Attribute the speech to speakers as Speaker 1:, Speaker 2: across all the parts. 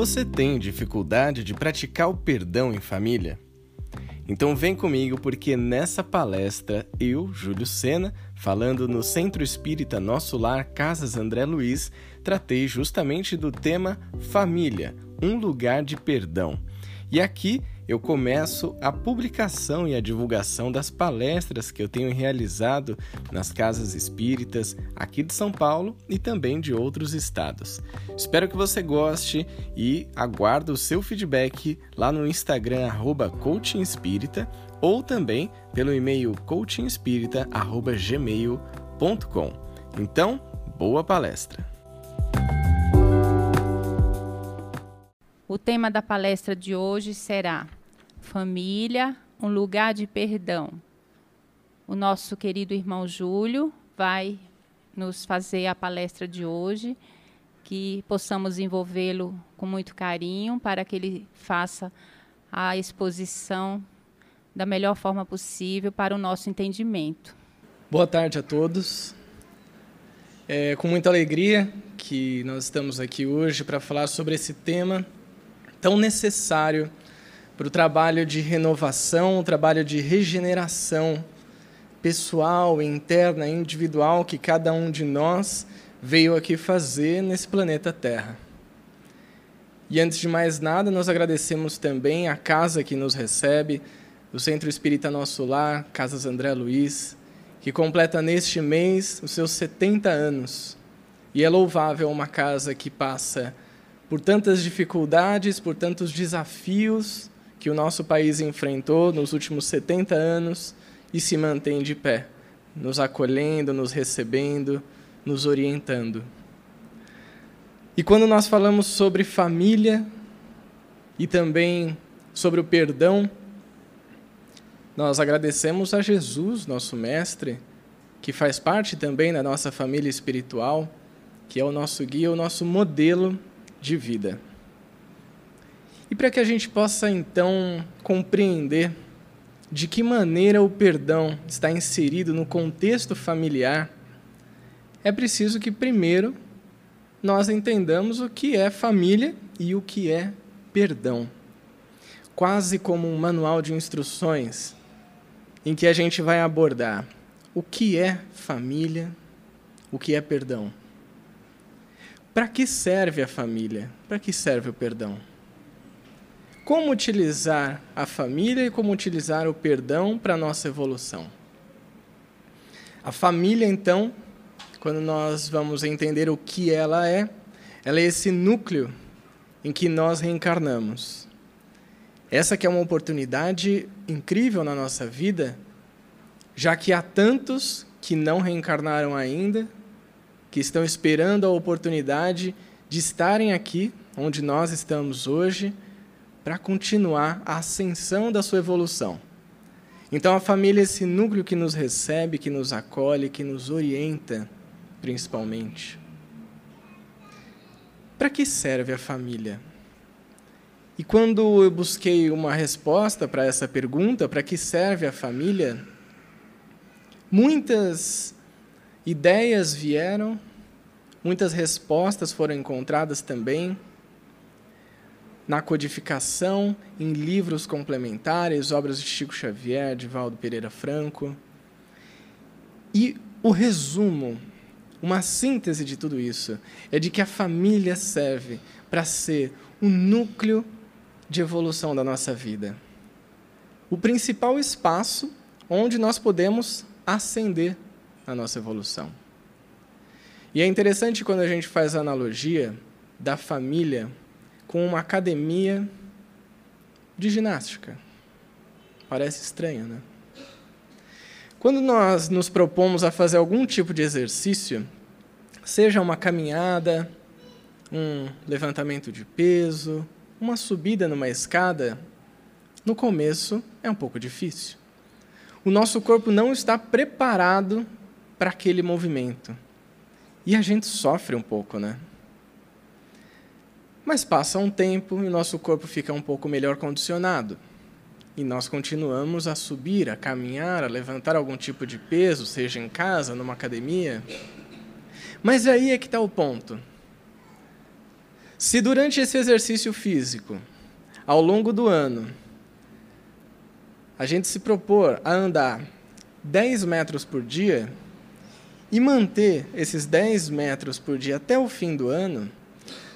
Speaker 1: Você tem dificuldade de praticar o perdão em família? Então vem comigo porque nessa palestra eu, Júlio Sena, falando no Centro Espírita Nosso Lar Casas André Luiz, tratei justamente do tema família, um lugar de perdão. E aqui eu começo a publicação e a divulgação das palestras que eu tenho realizado nas casas espíritas aqui de São Paulo e também de outros estados. Espero que você goste e aguardo o seu feedback lá no Instagram @coachingespírita ou também pelo e-mail coachingespírita@gmail.com. Então, boa palestra.
Speaker 2: O tema da palestra de hoje será Família, um lugar de perdão. O nosso querido irmão Júlio vai nos fazer a palestra de hoje, que possamos envolvê-lo com muito carinho para que ele faça a exposição da melhor forma possível para o nosso entendimento.
Speaker 3: Boa tarde a todos. É com muita alegria que nós estamos aqui hoje para falar sobre esse tema tão necessário para o trabalho de renovação, o trabalho de regeneração pessoal, interna, individual que cada um de nós veio aqui fazer nesse planeta Terra. E antes de mais nada, nós agradecemos também a casa que nos recebe, o Centro Espírita Nosso Lar, Casas André Luiz, que completa neste mês os seus 70 anos. E é louvável uma casa que passa por tantas dificuldades, por tantos desafios que o nosso país enfrentou nos últimos 70 anos e se mantém de pé, nos acolhendo, nos recebendo, nos orientando. E quando nós falamos sobre família e também sobre o perdão, nós agradecemos a Jesus, nosso Mestre, que faz parte também da nossa família espiritual, que é o nosso guia, o nosso modelo de vida. E para que a gente possa então compreender de que maneira o perdão está inserido no contexto familiar, é preciso que primeiro nós entendamos o que é família e o que é perdão. Quase como um manual de instruções em que a gente vai abordar o que é família, o que é perdão. Para que serve a família? Para que serve o perdão? Como utilizar a família e como utilizar o perdão para a nossa evolução? A família, então, quando nós vamos entender o que ela é, ela é esse núcleo em que nós reencarnamos. Essa que é uma oportunidade incrível na nossa vida, já que há tantos que não reencarnaram ainda que estão esperando a oportunidade de estarem aqui, onde nós estamos hoje, para continuar a ascensão da sua evolução. Então, a família é esse núcleo que nos recebe, que nos acolhe, que nos orienta, principalmente. Para que serve a família? E quando eu busquei uma resposta para essa pergunta, para que serve a família, muitas ideias vieram, muitas respostas foram encontradas também na codificação, em livros complementares, obras de Chico Xavier, de Valdo Pereira Franco. E o resumo, uma síntese de tudo isso, é de que a família serve para ser o núcleo de evolução da nossa vida. O principal espaço onde nós podemos ascender na nossa evolução. E é interessante quando a gente faz a analogia da família com uma academia de ginástica. Parece estranho, né? Quando nós nos propomos a fazer algum tipo de exercício, seja uma caminhada, um levantamento de peso, uma subida numa escada, no começo é um pouco difícil. O nosso corpo não está preparado para aquele movimento. E a gente sofre um pouco, né? Mas passa um tempo e nosso corpo fica um pouco melhor condicionado. E nós continuamos a subir, a caminhar, a levantar algum tipo de peso, seja em casa, numa academia. Mas aí é que está o ponto. Se durante esse exercício físico, ao longo do ano, a gente se propor a andar 10 metros por dia e manter esses 10 metros por dia até o fim do ano,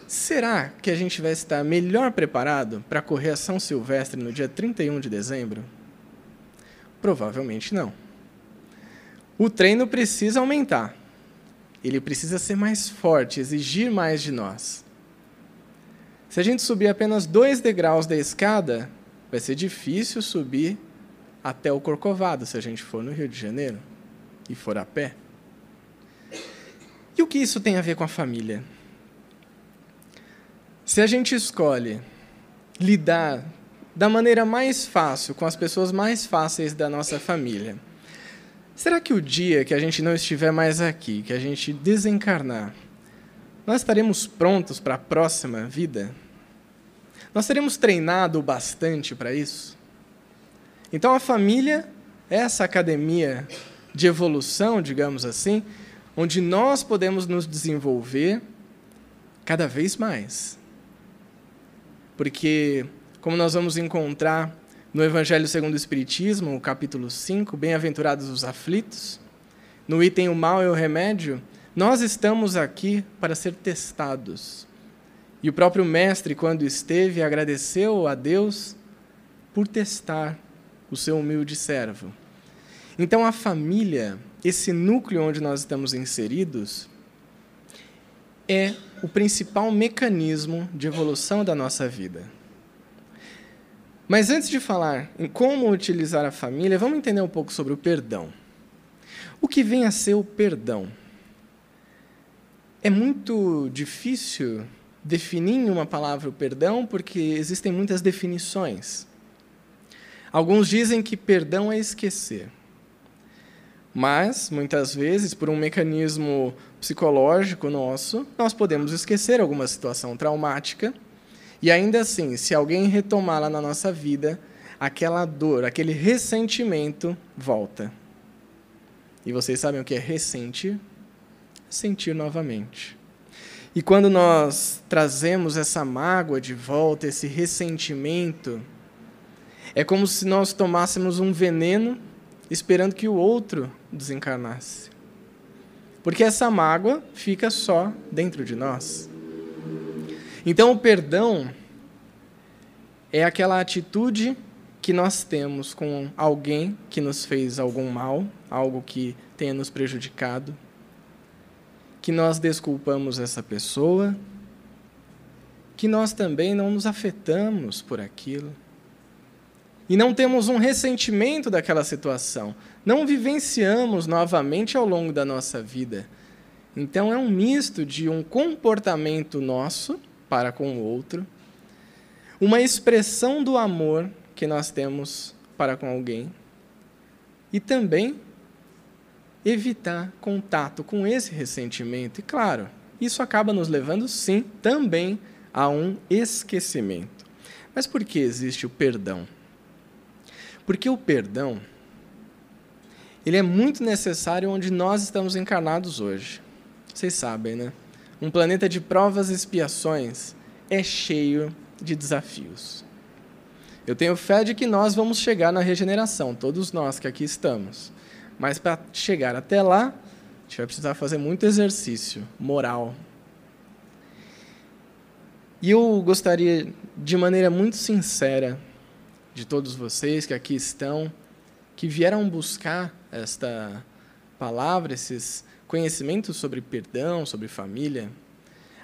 Speaker 3: será que a gente vai estar melhor preparado para correr a São Silvestre no dia 31 de dezembro? Provavelmente não. O treino precisa aumentar. Ele precisa ser mais forte, exigir mais de nós. Se a gente subir apenas dois degraus da escada, vai ser difícil subir até o Corcovado, se a gente for no Rio de Janeiro e for a pé. E o que isso tem a ver com a família? Se a gente escolhe lidar da maneira mais fácil com as pessoas mais fáceis da nossa família, será que o dia que a gente não estiver mais aqui, que a gente desencarnar, nós estaremos prontos para a próxima vida? Nós teremos treinado bastante para isso? Então a família é essa academia de evolução, digamos assim, onde nós podemos nos desenvolver cada vez mais. Porque, como nós vamos encontrar no Evangelho segundo o Espiritismo, o capítulo 5, Bem-aventurados os aflitos, no item O mal e o remédio, nós estamos aqui para ser testados. E o próprio Mestre, quando esteve, agradeceu a Deus por testar o seu humilde servo. Então, a família, esse núcleo onde nós estamos inseridos, é o principal mecanismo de evolução da nossa vida. Mas antes de falar em como utilizar a família, vamos entender um pouco sobre o perdão. O que vem a ser o perdão? É muito difícil definir em uma palavra o perdão, porque existem muitas definições. Alguns dizem que perdão é esquecer. Mas, muitas vezes, por um mecanismo psicológico nosso, nós podemos esquecer alguma situação traumática e ainda assim, se alguém retomá-la na nossa vida, aquela dor, aquele ressentimento volta. E vocês sabem o que é ressentir? Sentir novamente. E quando nós trazemos essa mágoa de volta, esse ressentimento, é como se nós tomássemos um veneno esperando que o outro desencarnasse. Porque essa mágoa fica só dentro de nós. Então, o perdão é aquela atitude que nós temos com alguém que nos fez algum mal, algo que tenha nos prejudicado, que nós desculpamos essa pessoa, que nós também não nos afetamos por aquilo e não temos um ressentimento daquela situação. Não vivenciamos novamente ao longo da nossa vida. Então é um misto de um comportamento nosso para com o outro, uma expressão do amor que nós temos para com alguém e também evitar contato com esse ressentimento. E claro, isso acaba nos levando sim também a um esquecimento. Mas por que existe o perdão? Porque o perdão ele é muito necessário onde nós estamos encarnados hoje. Vocês sabem, né? Um planeta de provas e expiações é cheio de desafios. Eu tenho fé de que nós vamos chegar na regeneração, todos nós que aqui estamos. Mas para chegar até lá, a gente vai precisar fazer muito exercício moral. E eu gostaria, de maneira muito sincera, de todos vocês que aqui estão, que vieram buscar esta palavra, esses conhecimentos sobre perdão, sobre família,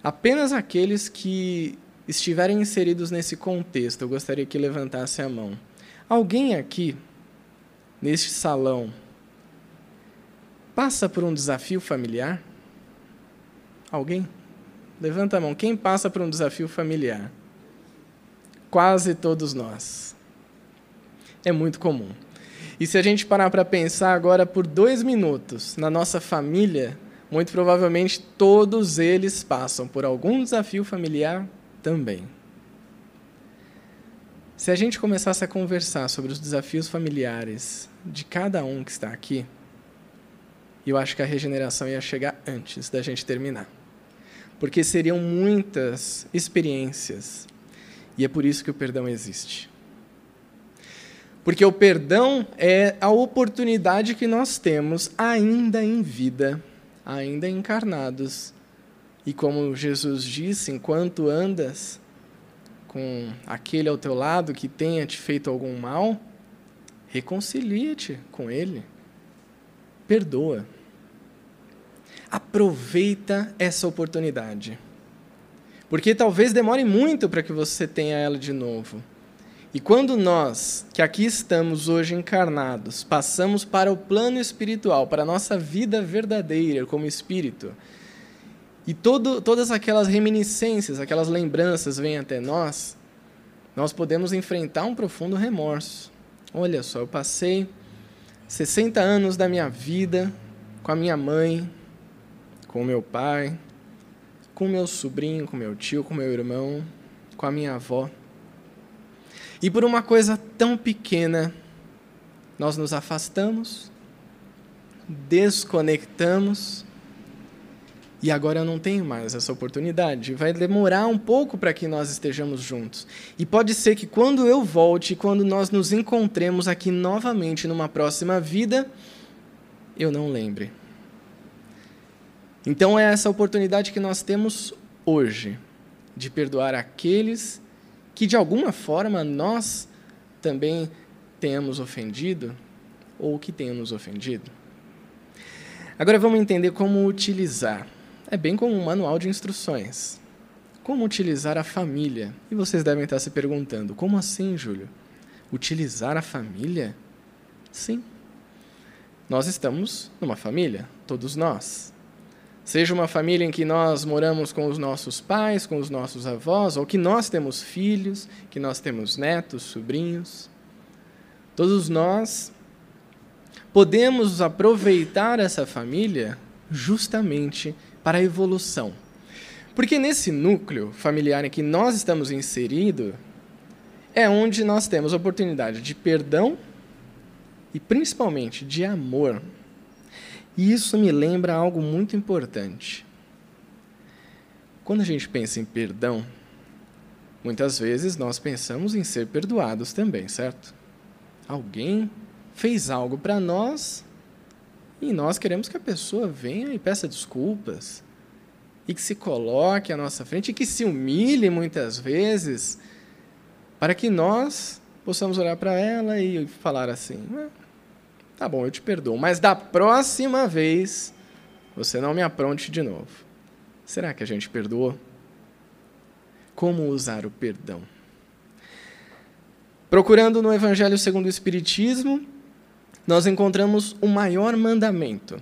Speaker 3: apenas aqueles que estiverem inseridos nesse contexto, eu gostaria que levantasse a mão. Alguém aqui, neste salão, passa por um desafio familiar? Alguém? Levanta a mão. Quem passa por um desafio familiar? Quase todos nós é muito comum. E se a gente parar para pensar agora por dois minutos na nossa família, muito provavelmente todos eles passam por algum desafio familiar também. Se a gente começasse a conversar sobre os desafios familiares de cada um que está aqui, eu acho que a regeneração ia chegar antes da gente terminar. porque seriam muitas experiências. E é por isso que o perdão existe. Porque o perdão é a oportunidade que nós temos, ainda em vida, ainda encarnados. E como Jesus disse, enquanto andas com aquele ao teu lado que tenha te feito algum mal, reconcilia-te com ele. Perdoa. Aproveita essa oportunidade. Porque talvez demore muito para que você tenha ela de novo. E quando nós, que aqui estamos hoje encarnados, passamos para o plano espiritual, para a nossa vida verdadeira como espírito, e todo, todas aquelas reminiscências, aquelas lembranças vêm até nós, nós podemos enfrentar um profundo remorso. Olha só, eu passei 60 anos da minha vida com a minha mãe, com o meu pai, com meu sobrinho, com meu tio, com meu irmão, com a minha avó. E por uma coisa tão pequena, nós nos afastamos, desconectamos, e agora eu não tenho mais essa oportunidade. Vai demorar um pouco para que nós estejamos juntos. E pode ser que quando eu volte, quando nós nos encontremos aqui novamente numa próxima vida, eu não lembre. Então é essa oportunidade que nós temos hoje de perdoar aqueles que de alguma forma nós também tenhamos ofendido ou que tenham nos ofendido. Agora vamos entender como utilizar. É bem como um manual de instruções. Como utilizar a família? E vocês devem estar se perguntando: como assim, Júlio? Utilizar a família? Sim. Nós estamos numa família, todos nós. Seja uma família em que nós moramos com os nossos pais, com os nossos avós, ou que nós temos filhos, que nós temos netos, sobrinhos. Todos nós podemos aproveitar essa família justamente para a evolução. Porque nesse núcleo familiar em que nós estamos inseridos, é onde nós temos oportunidade de perdão e principalmente de amor e isso me lembra algo muito importante. Quando a gente pensa em perdão, muitas vezes nós pensamos em ser perdoados também, certo? Alguém fez algo para nós e nós queremos que a pessoa venha e peça desculpas e que se coloque à nossa frente e que se humilhe muitas vezes para que nós possamos olhar para ela e falar assim: Tá bom, eu te perdoo, mas da próxima vez você não me apronte de novo. Será que a gente perdoou? Como usar o perdão? Procurando no Evangelho segundo o Espiritismo, nós encontramos o maior mandamento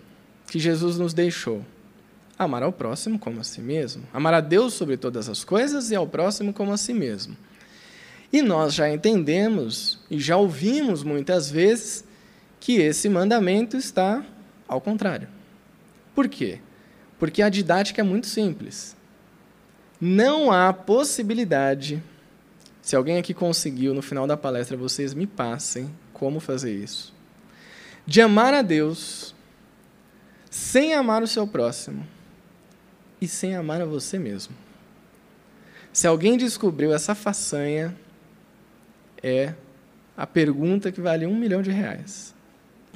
Speaker 3: que Jesus nos deixou: amar ao próximo como a si mesmo. Amar a Deus sobre todas as coisas e ao próximo como a si mesmo. E nós já entendemos e já ouvimos muitas vezes que esse mandamento está ao contrário. Por quê? Porque a didática é muito simples. Não há possibilidade, se alguém aqui conseguiu, no final da palestra, vocês me passem como fazer isso, de amar a Deus sem amar o seu próximo e sem amar a você mesmo. Se alguém descobriu essa façanha, é a pergunta que vale um milhão de reais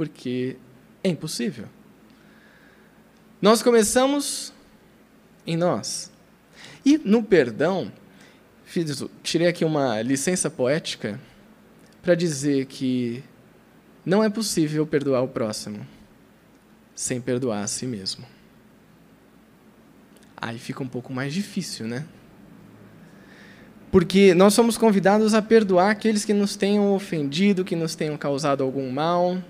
Speaker 3: porque é impossível. Nós começamos em nós. E no perdão, fiz, tirei aqui uma licença poética para dizer que não é possível perdoar o próximo sem perdoar a si mesmo. Aí fica um pouco mais difícil, né? Porque nós somos convidados a perdoar aqueles que nos tenham ofendido, que nos tenham causado algum mal,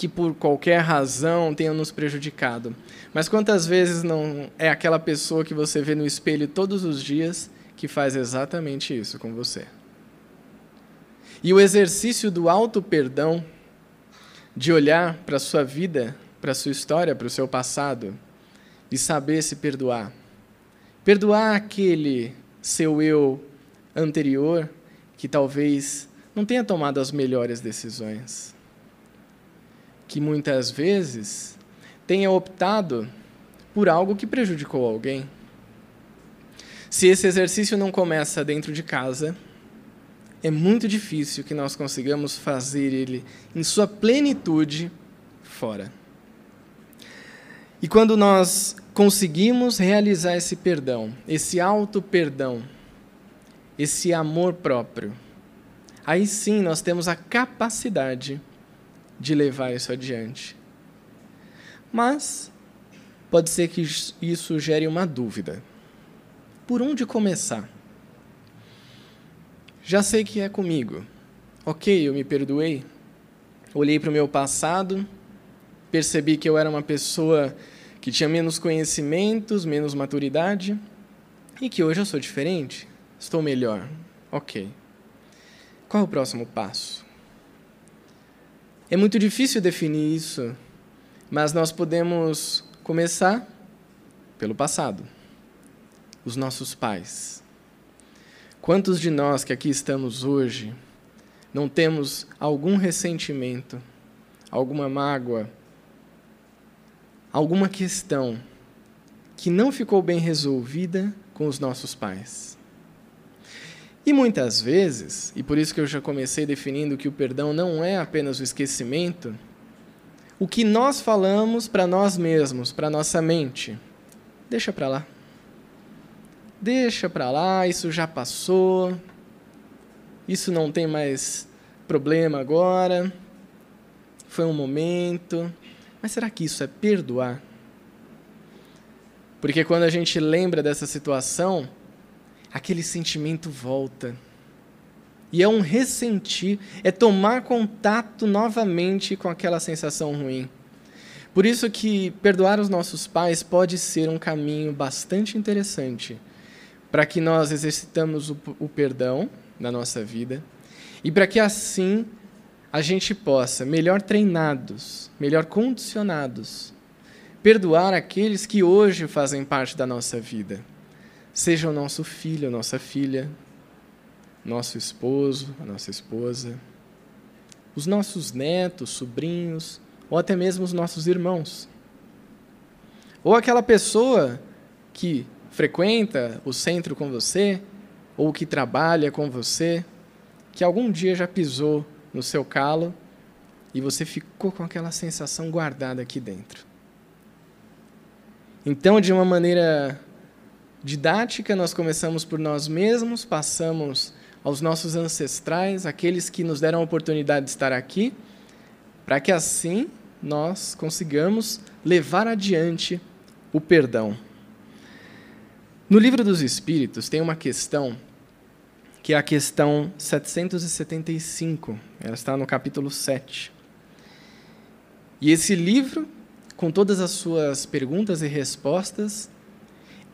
Speaker 3: que por qualquer razão tenham nos prejudicado. Mas quantas vezes não é aquela pessoa que você vê no espelho todos os dias que faz exatamente isso com você? E o exercício do auto-perdão, de olhar para a sua vida, para a sua história, para o seu passado, e saber se perdoar. Perdoar aquele seu eu anterior que talvez não tenha tomado as melhores decisões que muitas vezes tenha optado por algo que prejudicou alguém. Se esse exercício não começa dentro de casa, é muito difícil que nós consigamos fazer ele em sua plenitude fora. E quando nós conseguimos realizar esse perdão, esse auto-perdão, esse amor próprio, aí sim nós temos a capacidade de levar isso adiante. Mas pode ser que isso gere uma dúvida. Por onde começar? Já sei que é comigo. Ok, eu me perdoei. Olhei para o meu passado, percebi que eu era uma pessoa que tinha menos conhecimentos, menos maturidade e que hoje eu sou diferente. Estou melhor. Ok. Qual é o próximo passo? É muito difícil definir isso, mas nós podemos começar pelo passado. Os nossos pais. Quantos de nós que aqui estamos hoje não temos algum ressentimento, alguma mágoa, alguma questão que não ficou bem resolvida com os nossos pais? E muitas vezes, e por isso que eu já comecei definindo que o perdão não é apenas o esquecimento, o que nós falamos para nós mesmos, para nossa mente, deixa para lá. Deixa para lá, isso já passou. Isso não tem mais problema agora. Foi um momento. Mas será que isso é perdoar? Porque quando a gente lembra dessa situação, aquele sentimento volta. E é um ressentir, é tomar contato novamente com aquela sensação ruim. Por isso que perdoar os nossos pais pode ser um caminho bastante interessante para que nós exercitamos o, o perdão na nossa vida e para que assim a gente possa, melhor treinados, melhor condicionados, perdoar aqueles que hoje fazem parte da nossa vida seja o nosso filho, a nossa filha, nosso esposo, a nossa esposa, os nossos netos, sobrinhos, ou até mesmo os nossos irmãos. Ou aquela pessoa que frequenta o centro com você, ou que trabalha com você, que algum dia já pisou no seu calo e você ficou com aquela sensação guardada aqui dentro. Então, de uma maneira didática, nós começamos por nós mesmos, passamos aos nossos ancestrais, aqueles que nos deram a oportunidade de estar aqui, para que assim nós consigamos levar adiante o perdão. No livro dos Espíritos tem uma questão que é a questão 775, ela está no capítulo 7. E esse livro, com todas as suas perguntas e respostas,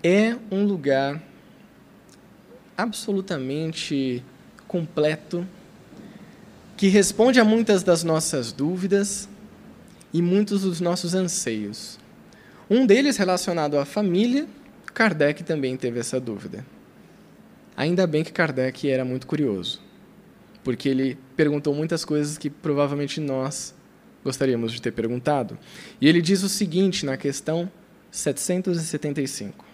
Speaker 3: é um lugar absolutamente completo que responde a muitas das nossas dúvidas e muitos dos nossos anseios. Um deles relacionado à família, Kardec também teve essa dúvida. Ainda bem que Kardec era muito curioso, porque ele perguntou muitas coisas que provavelmente nós gostaríamos de ter perguntado. E ele diz o seguinte na questão 775: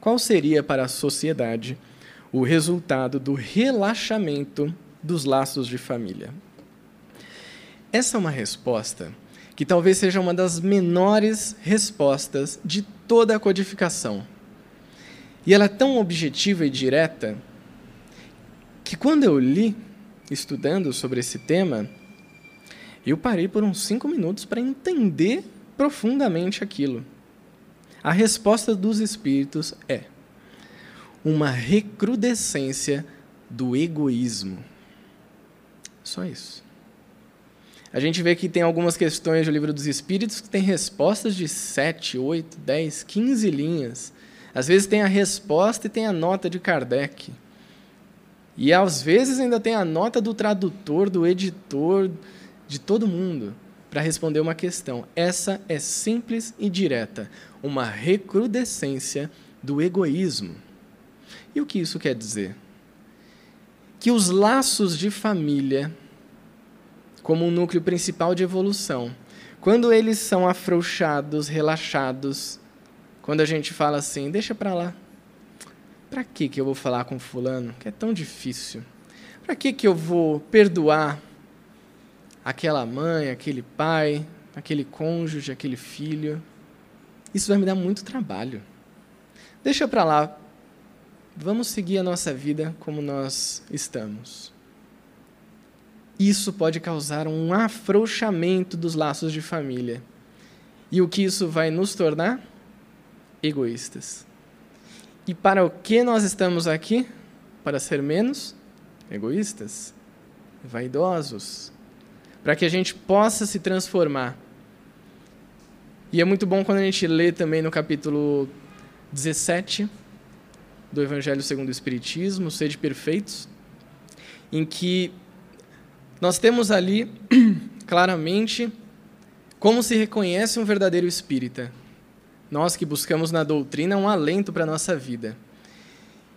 Speaker 3: qual seria para a sociedade o resultado do relaxamento dos laços de família? Essa é uma resposta que talvez seja uma das menores respostas de toda a codificação. E ela é tão objetiva e direta que quando eu li, estudando sobre esse tema, eu parei por uns cinco minutos para entender profundamente aquilo. A resposta dos espíritos é uma recrudescência do egoísmo. Só isso. A gente vê que tem algumas questões do livro dos Espíritos que tem respostas de 7, 8, 10, 15 linhas. Às vezes tem a resposta e tem a nota de Kardec. E às vezes ainda tem a nota do tradutor, do editor, de todo mundo para responder uma questão. Essa é simples e direta, uma recrudescência do egoísmo. E o que isso quer dizer? Que os laços de família, como um núcleo principal de evolução, quando eles são afrouxados, relaxados, quando a gente fala assim, deixa para lá, para que que eu vou falar com fulano, que é tão difícil? Para que que eu vou perdoar aquela mãe, aquele pai, aquele cônjuge, aquele filho? Isso vai me dar muito trabalho. Deixa para lá. Vamos seguir a nossa vida como nós estamos. Isso pode causar um afrouxamento dos laços de família. E o que isso vai nos tornar? Egoístas. E para o que nós estamos aqui? Para ser menos egoístas, vaidosos, para que a gente possa se transformar. E é muito bom quando a gente lê também no capítulo 17 do Evangelho segundo o Espiritismo, Sede Perfeitos, em que nós temos ali claramente como se reconhece um verdadeiro espírita. Nós que buscamos na doutrina um alento para a nossa vida.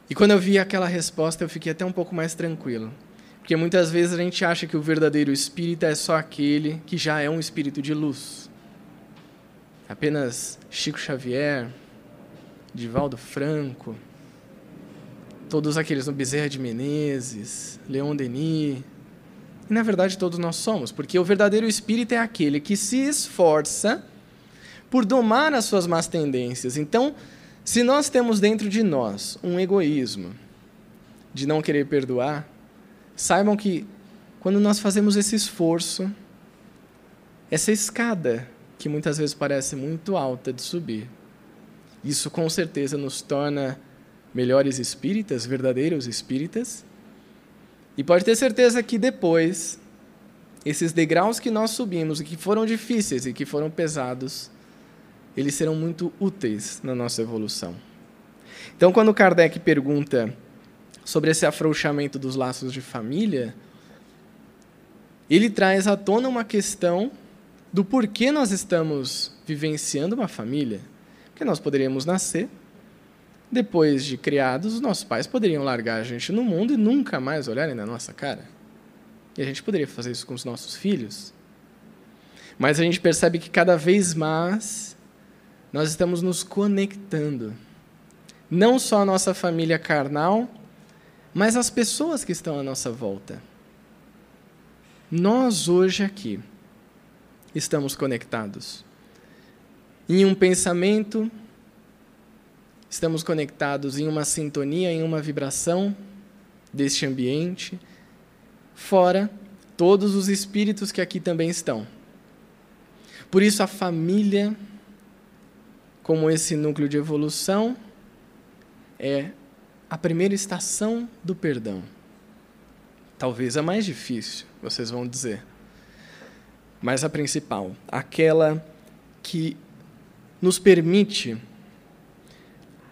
Speaker 3: E quando eu vi aquela resposta, eu fiquei até um pouco mais tranquilo. Porque muitas vezes a gente acha que o verdadeiro espírita é só aquele que já é um espírito de luz. Apenas Chico Xavier, Divaldo Franco, todos aqueles no Bezerra de Menezes, Leon Denis. E na verdade todos nós somos, porque o verdadeiro espírita é aquele que se esforça por domar as suas más tendências. Então, se nós temos dentro de nós um egoísmo de não querer perdoar, saibam que quando nós fazemos esse esforço, essa escada que muitas vezes parece muito alta de subir, isso com certeza nos torna melhores espíritas, verdadeiros espíritas. E pode ter certeza que depois, esses degraus que nós subimos e que foram difíceis e que foram pesados, eles serão muito úteis na nossa evolução. Então, quando Kardec pergunta sobre esse afrouxamento dos laços de família, ele traz à tona uma questão do porquê nós estamos vivenciando uma família. Porque nós poderíamos nascer, depois de criados, os nossos pais poderiam largar a gente no mundo e nunca mais olharem na nossa cara. E a gente poderia fazer isso com os nossos filhos. Mas a gente percebe que cada vez mais nós estamos nos conectando. Não só a nossa família carnal, mas as pessoas que estão à nossa volta. Nós hoje aqui estamos conectados. Em um pensamento, estamos conectados em uma sintonia, em uma vibração deste ambiente. Fora, todos os espíritos que aqui também estão. Por isso, a família como esse núcleo de evolução é a primeira estação do perdão. Talvez a mais difícil, vocês vão dizer. Mas a principal, aquela que nos permite,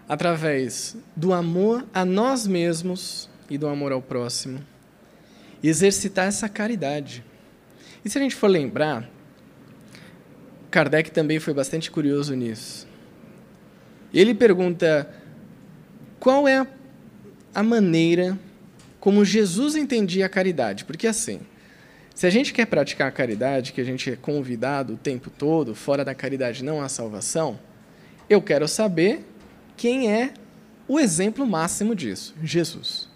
Speaker 3: através do amor a nós mesmos e do amor ao próximo, exercitar essa caridade. E se a gente for lembrar, Kardec também foi bastante curioso nisso. Ele pergunta qual é a maneira como Jesus entendia a caridade. Porque assim, se a gente quer praticar a caridade, que a gente é convidado o tempo todo, fora da caridade não há salvação, eu quero saber quem é o exemplo máximo disso: Jesus.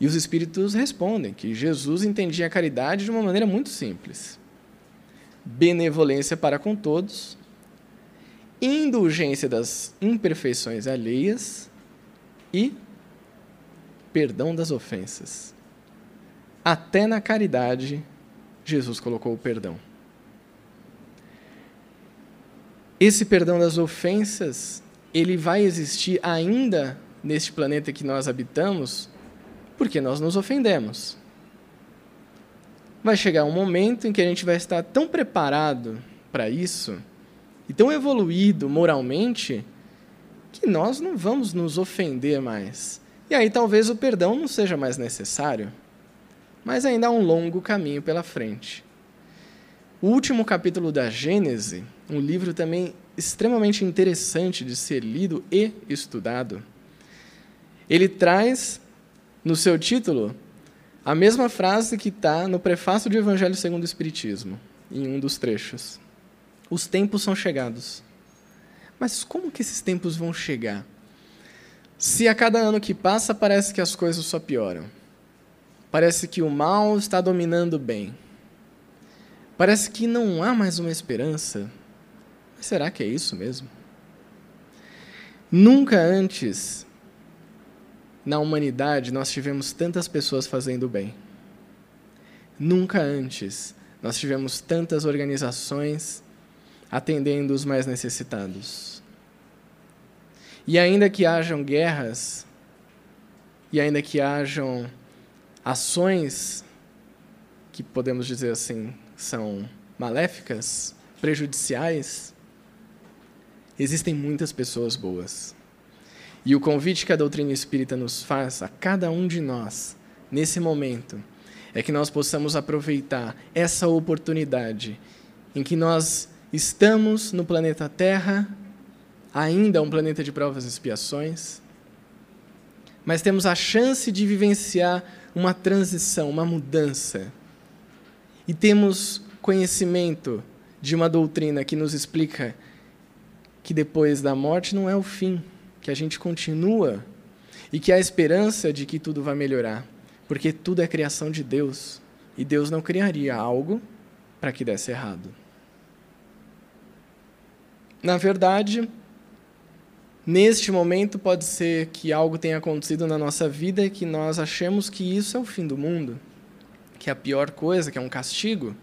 Speaker 3: E os espíritos respondem que Jesus entendia a caridade de uma maneira muito simples: benevolência para com todos, indulgência das imperfeições alheias e perdão das ofensas. Até na caridade, Jesus colocou o perdão. Esse perdão das ofensas, ele vai existir ainda neste planeta que nós habitamos, porque nós nos ofendemos. Vai chegar um momento em que a gente vai estar tão preparado para isso e tão evoluído moralmente que nós não vamos nos ofender mais. E aí talvez o perdão não seja mais necessário, mas ainda há um longo caminho pela frente. O último capítulo da Gênese, um livro também extremamente interessante de ser lido e estudado, ele traz no seu título a mesma frase que está no prefácio do Evangelho segundo o Espiritismo, em um dos trechos. Os tempos são chegados. Mas como que esses tempos vão chegar? Se a cada ano que passa parece que as coisas só pioram. Parece que o mal está dominando o bem. Parece que não há mais uma esperança. Mas será que é isso mesmo? Nunca antes na humanidade nós tivemos tantas pessoas fazendo bem. Nunca antes nós tivemos tantas organizações atendendo os mais necessitados. E ainda que hajam guerras, e ainda que hajam ações que podemos dizer assim são maléficas, prejudiciais, existem muitas pessoas boas. E o convite que a doutrina espírita nos faz a cada um de nós, nesse momento, é que nós possamos aproveitar essa oportunidade em que nós estamos no planeta Terra ainda um planeta de provas e expiações, mas temos a chance de vivenciar uma transição, uma mudança. E temos conhecimento de uma doutrina que nos explica que depois da morte não é o fim, que a gente continua e que há esperança de que tudo vai melhorar, porque tudo é criação de Deus e Deus não criaria algo para que desse errado. Na verdade, Neste momento, pode ser que algo tenha acontecido na nossa vida e que nós achemos que isso é o fim do mundo, que é a pior coisa, que é um castigo.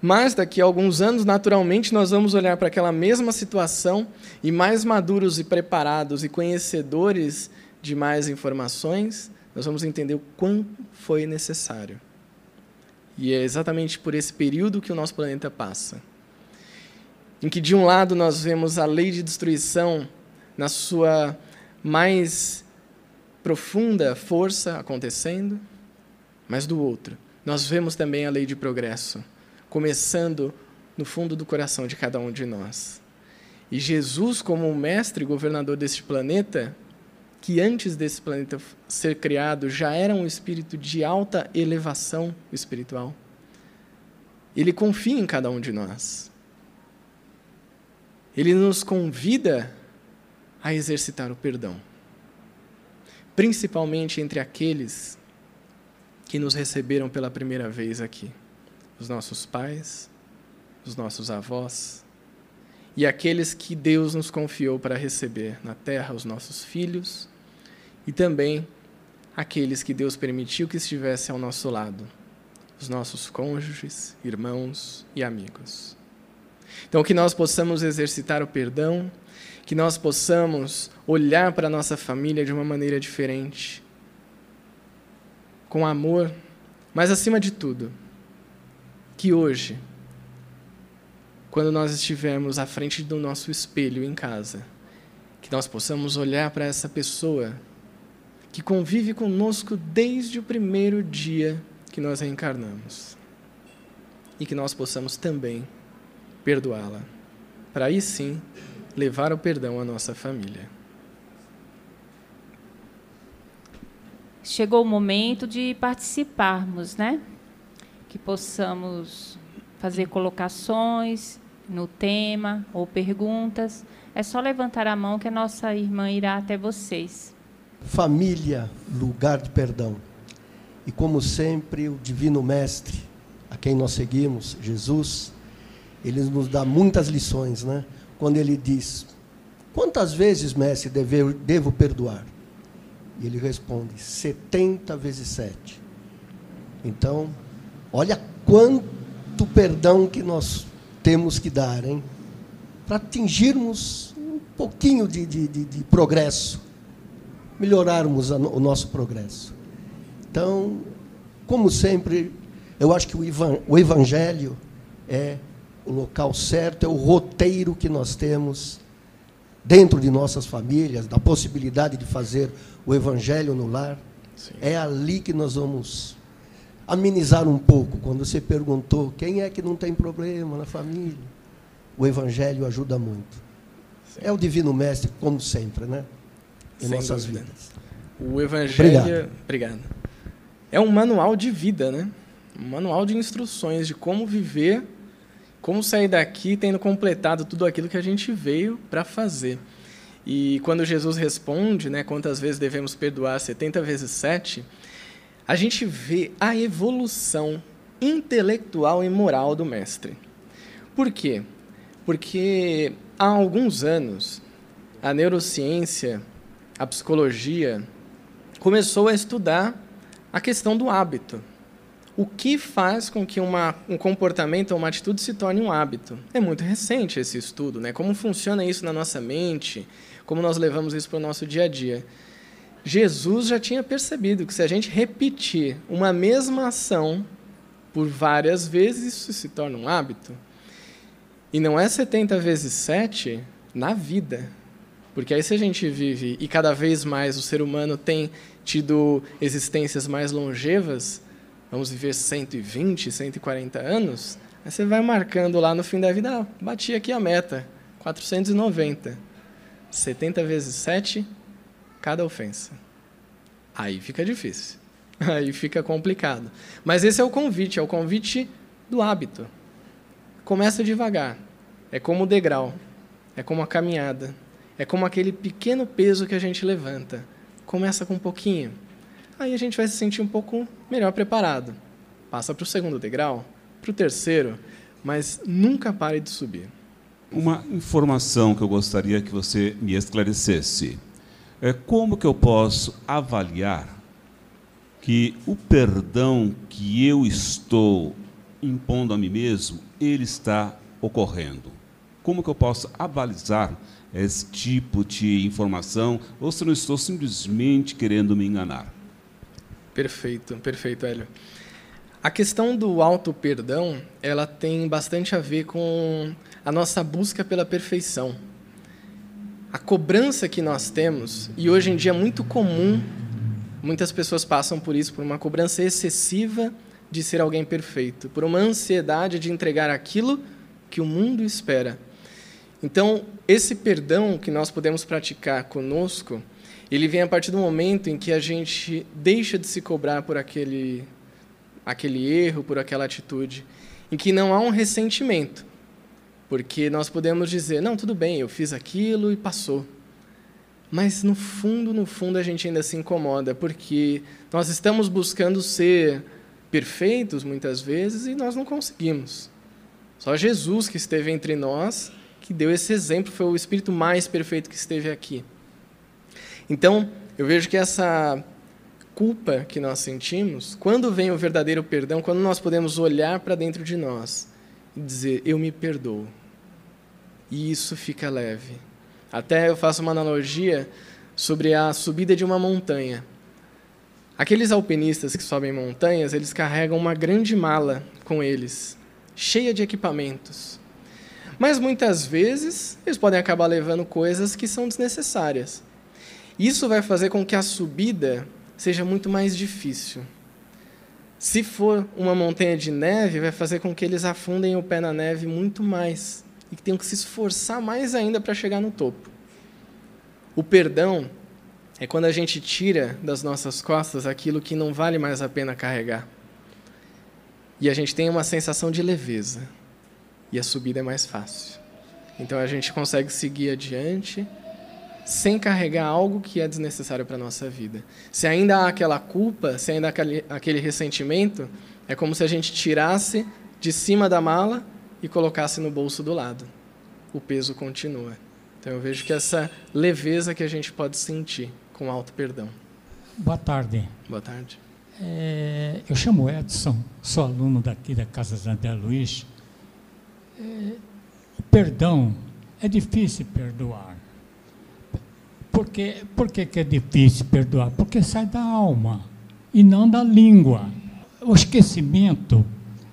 Speaker 3: Mas daqui a alguns anos, naturalmente, nós vamos olhar para aquela mesma situação e, mais maduros e preparados e conhecedores de mais informações, nós vamos entender o quão foi necessário. E é exatamente por esse período que o nosso planeta passa. Em que, de um lado, nós vemos a lei de destruição na sua mais profunda força acontecendo, mas do outro, nós vemos também a lei de progresso, começando no fundo do coração de cada um de nós. E Jesus, como o mestre governador deste planeta, que antes desse planeta ser criado já era um espírito de alta elevação espiritual, ele confia em cada um de nós. Ele nos convida a exercitar o perdão, principalmente entre aqueles que nos receberam pela primeira vez aqui, os nossos pais, os nossos avós e aqueles que Deus nos confiou para receber na terra, os nossos filhos e também aqueles que Deus permitiu que estivessem ao nosso lado, os nossos cônjuges, irmãos e amigos. Então, que nós possamos exercitar o perdão que nós possamos olhar para a nossa família de uma maneira diferente, com amor, mas acima de tudo, que hoje, quando nós estivermos à frente do nosso espelho em casa, que nós possamos olhar para essa pessoa que convive conosco desde o primeiro dia que nós reencarnamos. E que nós possamos também perdoá-la. Para aí sim levar o perdão à nossa família.
Speaker 2: Chegou o momento de participarmos, né? Que possamos fazer colocações no tema ou perguntas. É só levantar a mão que a nossa irmã irá até vocês.
Speaker 4: Família, lugar de perdão. E como sempre, o Divino Mestre, a quem nós seguimos, Jesus, ele nos dá muitas lições, né? Quando ele diz: Quantas vezes, mestre, devo, devo perdoar? E ele responde: 70 vezes 7. Então, olha quanto perdão que nós temos que dar, hein? Para atingirmos um pouquinho de, de, de, de progresso, melhorarmos a, o nosso progresso. Então, como sempre, eu acho que o, o Evangelho é o local certo, é o roteiro que nós temos dentro de nossas famílias, da possibilidade de fazer o evangelho no lar. Sim. É ali que nós vamos amenizar um pouco. Quando você perguntou quem é que não tem problema na família, o evangelho ajuda muito. Sim. É o divino mestre, como sempre, né? Em Sem nossas dúvida. vidas.
Speaker 3: O evangelho, obrigado. obrigado. É um manual de vida, né? Um manual de instruções de como viver como sair daqui tendo completado tudo aquilo que a gente veio para fazer. E quando Jesus responde, né, quantas vezes devemos perdoar? 70 vezes 7, a gente vê a evolução intelectual e moral do mestre. Por quê? Porque há alguns anos a neurociência, a psicologia começou a estudar a questão do hábito. O que faz com que uma, um comportamento ou uma atitude se torne um hábito? É muito recente esse estudo, né? Como funciona isso na nossa mente? Como nós levamos isso para o nosso dia a dia? Jesus já tinha percebido que se a gente repetir uma mesma ação por várias vezes, isso se torna um hábito. E não é 70 vezes 7 na vida. Porque aí, se a gente vive e cada vez mais o ser humano tem tido existências mais longevas, vamos viver 120, 140 anos, aí você vai marcando lá no fim da vida, ah, bati aqui a meta, 490. 70 vezes 7, cada ofensa. Aí fica difícil. Aí fica complicado. Mas esse é o convite, é o convite do hábito. Começa devagar. É como o degrau. É como a caminhada. É como aquele pequeno peso que a gente levanta. Começa com um pouquinho. Aí a gente vai se sentir um pouco melhor preparado. Passa para o segundo degrau, para o terceiro, mas nunca pare de subir.
Speaker 5: Uma informação que eu gostaria que você me esclarecesse. É como que eu posso avaliar que o perdão que eu estou impondo a mim mesmo, ele está ocorrendo? Como que eu posso avalizar esse tipo de informação ou se não estou simplesmente querendo me enganar?
Speaker 3: Perfeito, perfeito, Hélio. A questão do auto-perdão, ela tem bastante a ver com a nossa busca pela perfeição. A cobrança que nós temos, e hoje em dia é muito comum, muitas pessoas passam por isso, por uma cobrança excessiva de ser alguém perfeito, por uma ansiedade de entregar aquilo que o mundo espera. Então, esse perdão que nós podemos praticar conosco, ele vem a partir do momento em que a gente deixa de se cobrar por aquele, aquele erro, por aquela atitude, em que não há um ressentimento. Porque nós podemos dizer, não, tudo bem, eu fiz aquilo e passou. Mas no fundo, no fundo, a gente ainda se incomoda, porque nós estamos buscando ser perfeitos muitas vezes e nós não conseguimos. Só Jesus que esteve entre nós que deu esse exemplo, foi o espírito mais perfeito que esteve aqui. Então, eu vejo que essa culpa que nós sentimos, quando vem o verdadeiro perdão, quando nós podemos olhar para dentro de nós e dizer, eu me perdoo. E isso fica leve. Até eu faço uma analogia sobre a subida de uma montanha. Aqueles alpinistas que sobem montanhas, eles carregam uma grande mala com eles, cheia de equipamentos. Mas muitas vezes eles podem acabar levando coisas que são desnecessárias. Isso vai fazer com que a subida seja muito mais difícil. Se for uma montanha de neve, vai fazer com que eles afundem o pé na neve muito mais e que tenham que se esforçar mais ainda para chegar no topo. O perdão é quando a gente tira das nossas costas aquilo que não vale mais a pena carregar. E a gente tem uma sensação de leveza e a subida é mais fácil. Então a gente consegue seguir adiante sem carregar algo que é desnecessário para a nossa vida. Se ainda há aquela culpa, se ainda há aquele, aquele ressentimento, é como se a gente tirasse de cima da mala e colocasse no bolso do lado. O peso continua. Então eu vejo que essa leveza que a gente pode sentir com alto perdão.
Speaker 6: Boa tarde.
Speaker 3: Boa tarde.
Speaker 6: É, eu chamo Edson, sou aluno daqui da Casa André Luiz o perdão é difícil perdoar. Por, quê? Por que, que é difícil perdoar? Porque sai da alma e não da língua. O esquecimento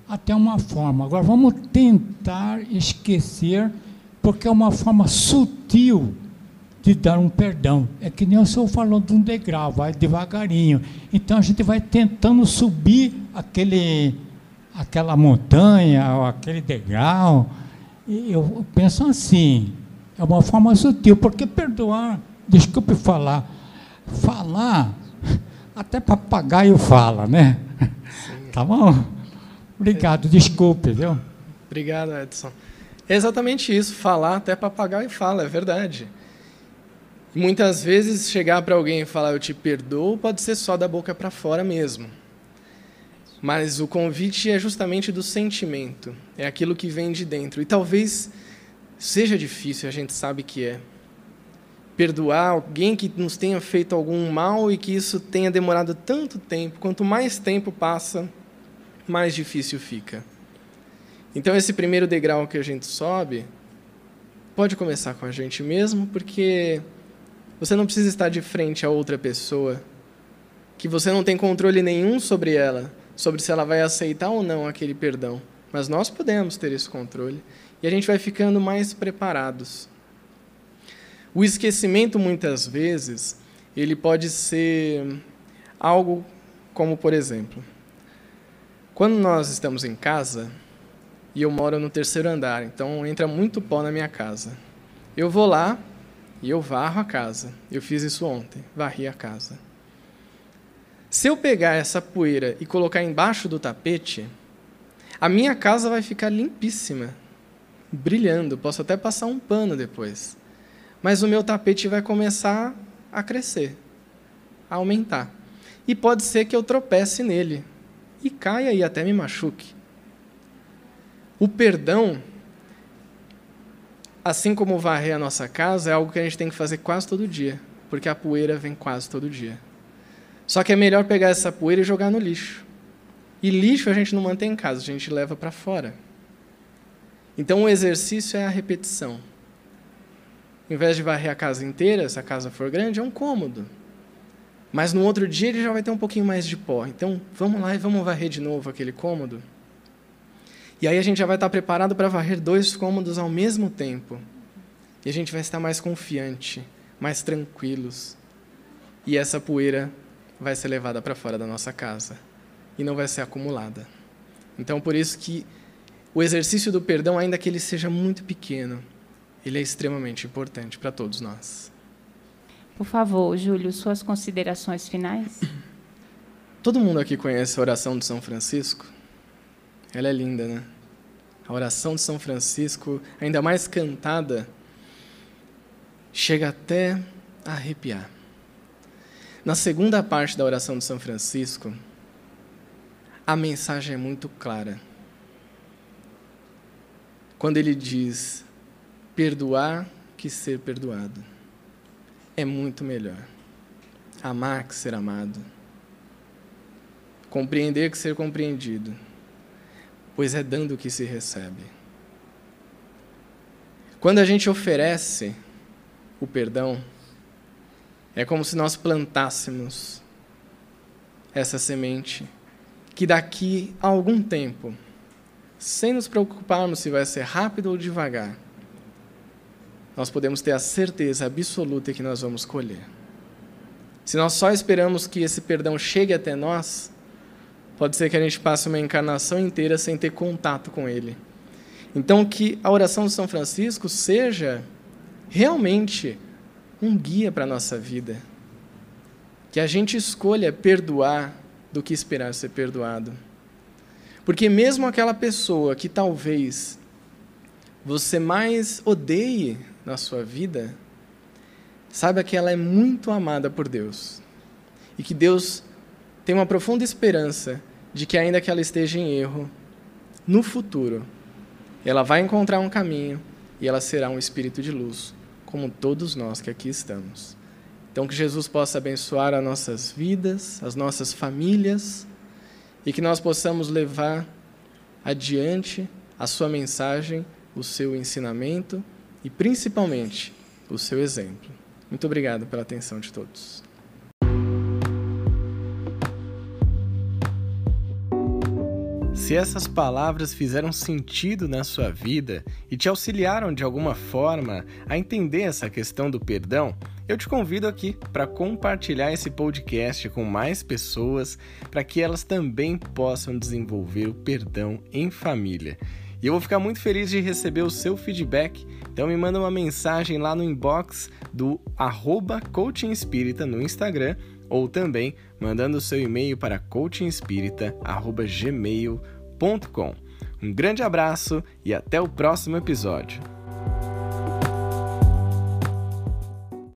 Speaker 6: até uma forma. Agora vamos tentar esquecer, porque é uma forma sutil de dar um perdão. É que nem o senhor falou de um degrau, vai devagarinho. Então a gente vai tentando subir aquele aquela montanha, ou aquele degrau. E eu penso assim, é uma forma sutil, porque perdoar, desculpe falar, falar, até papagaio fala, né? Sim. Tá bom? Obrigado, desculpe, viu?
Speaker 3: Obrigado, Edson. É exatamente isso, falar até papagaio fala, é verdade. Muitas vezes chegar para alguém e falar eu te perdoo pode ser só da boca para fora mesmo. Mas o convite é justamente do sentimento, é aquilo que vem de dentro. E talvez seja difícil, a gente sabe que é. Perdoar alguém que nos tenha feito algum mal e que isso tenha demorado tanto tempo. Quanto mais tempo passa, mais difícil fica. Então, esse primeiro degrau que a gente sobe pode começar com a gente mesmo, porque você não precisa estar de frente a outra pessoa, que você não tem controle nenhum sobre ela, sobre se ela vai aceitar ou não aquele perdão. Mas nós podemos ter esse controle e a gente vai ficando mais preparados. O esquecimento, muitas vezes, ele pode ser algo como, por exemplo, quando nós estamos em casa, e eu moro no terceiro andar, então entra muito pó na minha casa. Eu vou lá e eu varro a casa. Eu fiz isso ontem, varri a casa. Se eu pegar essa poeira e colocar embaixo do tapete, a minha casa vai ficar limpíssima, brilhando. Posso até passar um pano depois. Mas o meu tapete vai começar a crescer, a aumentar. E pode ser que eu tropece nele e caia e até me machuque. O perdão assim como varrer a nossa casa, é algo que a gente tem que fazer quase todo dia, porque a poeira vem quase todo dia. Só que é melhor pegar essa poeira e jogar no lixo. E lixo a gente não mantém em casa, a gente leva para fora. Então o exercício é a repetição. Em vez de varrer a casa inteira, se a casa for grande, é um cômodo. Mas no outro dia ele já vai ter um pouquinho mais de pó. Então vamos lá e vamos varrer de novo aquele cômodo. E aí a gente já vai estar preparado para varrer dois cômodos ao mesmo tempo. E a gente vai estar mais confiante, mais tranquilos. E essa poeira vai ser levada para fora da nossa casa e não vai ser acumulada. Então, por isso que o exercício do perdão, ainda que ele seja muito pequeno, ele é extremamente importante para todos nós.
Speaker 2: Por favor, Júlio, suas considerações finais?
Speaker 3: Todo mundo aqui conhece a oração de São Francisco? Ela é linda, né? A oração de São Francisco, ainda mais cantada, chega até a arrepiar. Na segunda parte da oração de São Francisco, a mensagem é muito clara. Quando ele diz: perdoar que ser perdoado. É muito melhor. Amar que ser amado. Compreender que ser compreendido pois é dando que se recebe. Quando a gente oferece o perdão, é como se nós plantássemos essa semente que daqui a algum tempo, sem nos preocuparmos se vai ser rápido ou devagar, nós podemos ter a certeza absoluta que nós vamos colher. Se nós só esperamos que esse perdão chegue até nós, pode ser que a gente passe uma encarnação inteira sem ter contato com Ele. Então, que a oração de São Francisco seja realmente um guia para a nossa vida. Que a gente escolha perdoar do que esperar ser perdoado. Porque, mesmo aquela pessoa que talvez você mais odeie na sua vida, saiba que ela é muito amada por Deus. E que Deus tem uma profunda esperança de que, ainda que ela esteja em erro, no futuro, ela vai encontrar um caminho e ela será um espírito de luz, como todos nós que aqui estamos. Então, que Jesus possa abençoar as nossas vidas, as nossas famílias, e que nós possamos levar adiante a sua mensagem, o seu ensinamento e, principalmente, o seu exemplo. Muito obrigado pela atenção de todos.
Speaker 1: Se essas palavras fizeram sentido na sua vida e te auxiliaram de alguma forma a entender essa questão do perdão, eu te convido aqui para compartilhar esse podcast com mais pessoas para que elas também possam desenvolver o perdão em família. E eu vou ficar muito feliz de receber o seu feedback. Então me manda uma mensagem lá no inbox do arroba Coaching Espírita no Instagram ou também mandando o seu e-mail para coachingespírita.gmail.com um grande abraço e até o próximo episódio.